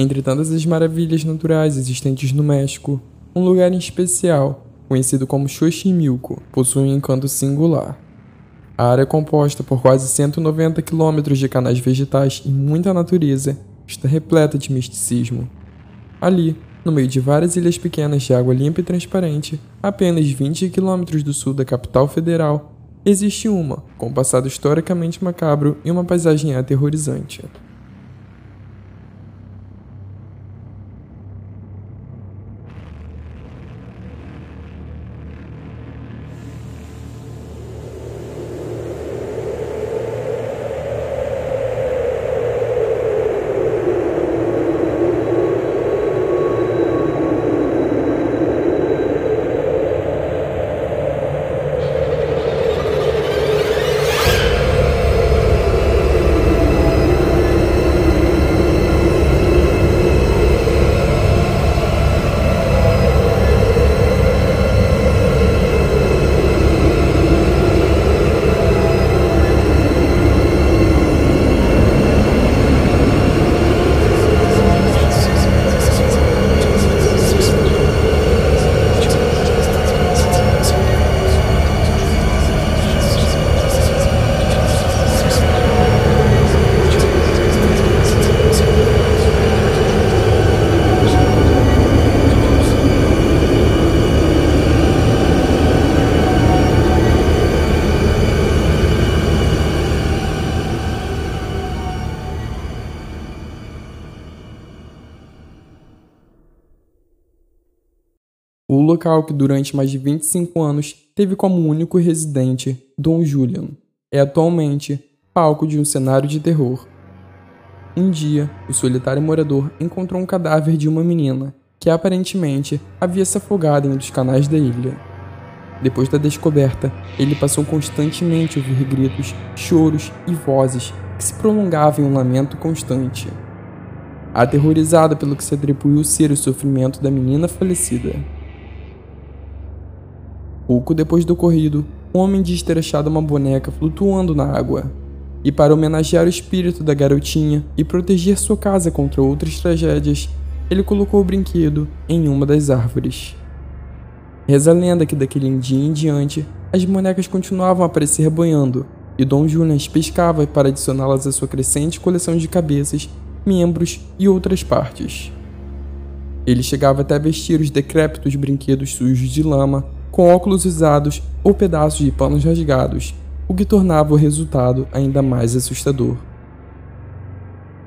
Entre tantas as maravilhas naturais existentes no México, um lugar em especial, conhecido como Xochimilco, possui um encanto singular. A área é composta por quase 190 quilômetros de canais vegetais e muita natureza está repleta de misticismo. Ali, no meio de várias ilhas pequenas de água limpa e transparente, apenas 20 quilômetros do sul da capital federal, existe uma, com um passado historicamente macabro e uma paisagem aterrorizante. O local que durante mais de 25 anos teve como único residente Dom Julian é atualmente palco de um cenário de terror. Um dia, o solitário morador encontrou um cadáver de uma menina que aparentemente havia se afogado em um dos canais da ilha. Depois da descoberta, ele passou constantemente a ouvir gritos, choros e vozes que se prolongavam em um lamento constante. Aterrorizado pelo que se atribuiu ser o sofrimento da menina falecida. Pouco depois do ocorrido, um homem diz ter achado uma boneca flutuando na água. E para homenagear o espírito da garotinha e proteger sua casa contra outras tragédias, ele colocou o brinquedo em uma das árvores. Reza a lenda que daquele dia em diante, as bonecas continuavam a aparecer banhando, e Dom Julian pescava para adicioná-las à sua crescente coleção de cabeças, membros e outras partes. Ele chegava até vestir os decrépitos brinquedos sujos de lama com óculos usados ou pedaços de panos rasgados, o que tornava o resultado ainda mais assustador.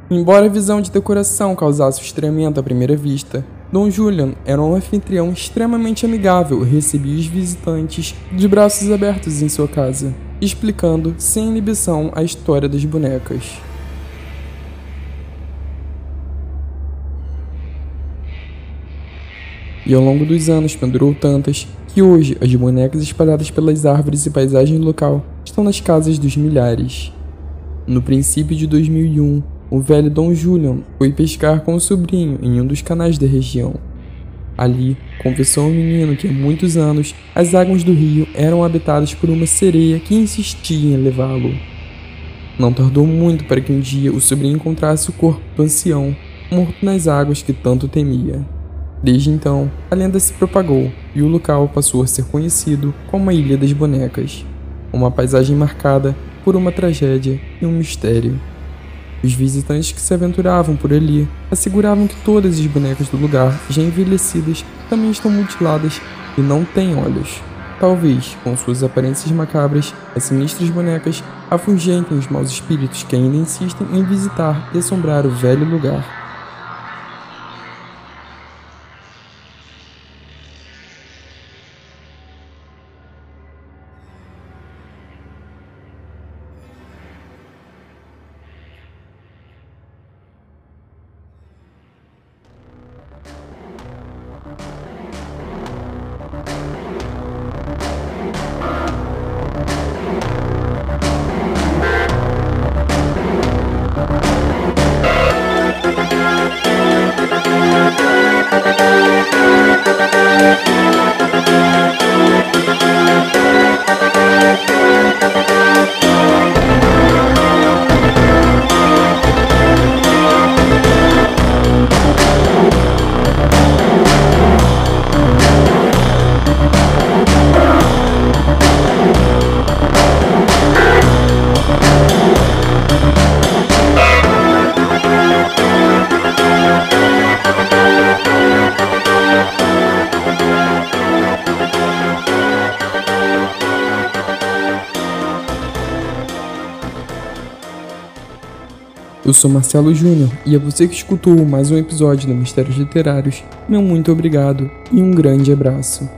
Embora a visão de decoração causasse estranhamento à primeira vista, Dom Julian era um anfitrião extremamente amigável e recebia os visitantes de braços abertos em sua casa, explicando sem inibição a história das bonecas. E ao longo dos anos pendurou tantas que hoje as bonecas espalhadas pelas árvores e paisagem local estão nas casas dos milhares. No princípio de 2001, o velho Dom Julian foi pescar com o sobrinho em um dos canais da região. Ali, confessou ao menino que há muitos anos as águas do rio eram habitadas por uma sereia que insistia em levá-lo. Não tardou muito para que um dia o sobrinho encontrasse o corpo do ancião, morto nas águas que tanto temia. Desde então, a lenda se propagou e o local passou a ser conhecido como a Ilha das Bonecas, uma paisagem marcada por uma tragédia e um mistério. Os visitantes que se aventuravam por ali asseguravam que todas as bonecas do lugar, já envelhecidas, também estão mutiladas e não têm olhos. Talvez, com suas aparências macabras, as sinistras bonecas afugentem os maus espíritos que ainda insistem em visitar e assombrar o velho lugar. Eu sou Marcelo Júnior e a você que escutou mais um episódio do Mistérios Literários, meu muito obrigado e um grande abraço.